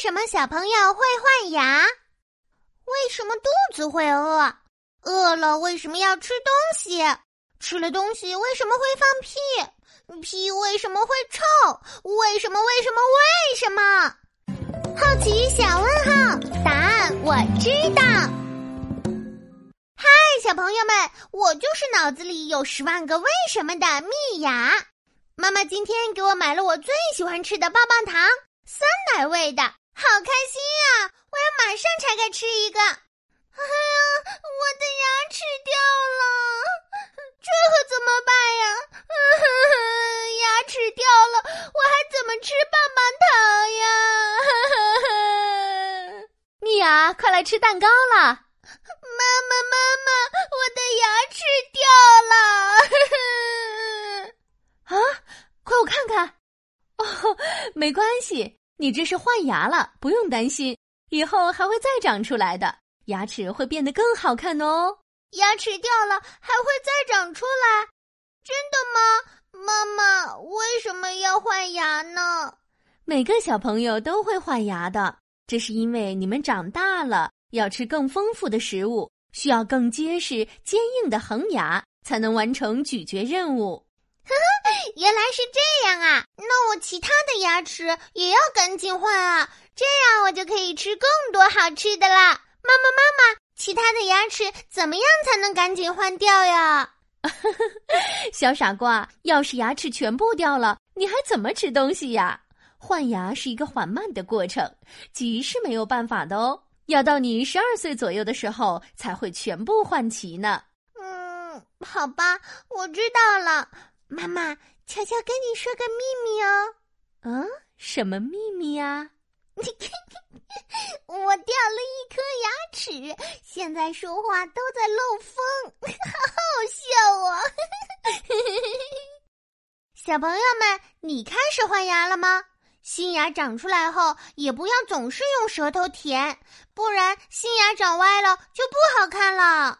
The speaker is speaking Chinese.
什么小朋友会换牙？为什么肚子会饿？饿了为什么要吃东西？吃了东西为什么会放屁？屁为什么会臭？为什么？为什么？为什么？好奇小问号，答案我知道。嗨，小朋友们，我就是脑子里有十万个为什么的蜜芽。妈妈今天给我买了我最喜欢吃的棒棒糖，酸奶味的，好开心啊！我要马上拆开吃一个。哎呀，我的牙齿掉了，这可怎么办呀？牙齿掉了，我还怎么吃棒棒糖呀？蜜芽，快来吃蛋糕了！妈妈，妈妈，我的牙齿掉了！啊，快我看看。哦，没关系，你这是换牙了，不用担心，以后还会再长出来的。牙齿会变得更好看哦！牙齿掉了还会再长出来，真的吗？妈妈为什么要换牙呢？每个小朋友都会换牙的，这是因为你们长大了，要吃更丰富的食物，需要更结实、坚硬的恒牙，才能完成咀嚼任务。呵呵，原来是这样啊！那我其他的牙齿也要赶紧换啊，这样我就可以吃更多好吃的啦。妈妈，妈妈，其他的牙齿怎么样才能赶紧换掉呀？小傻瓜，要是牙齿全部掉了，你还怎么吃东西呀？换牙是一个缓慢的过程，急是没有办法的哦。要到你十二岁左右的时候才会全部换齐呢。嗯，好吧，我知道了。妈妈，悄悄跟你说个秘密哦。嗯，什么秘密呀？我掉了一颗牙齿，现在说话都在漏风，好好笑哦！小朋友们，你开始换牙了吗？新牙长出来后，也不要总是用舌头舔，不然新牙长歪了就不好看了。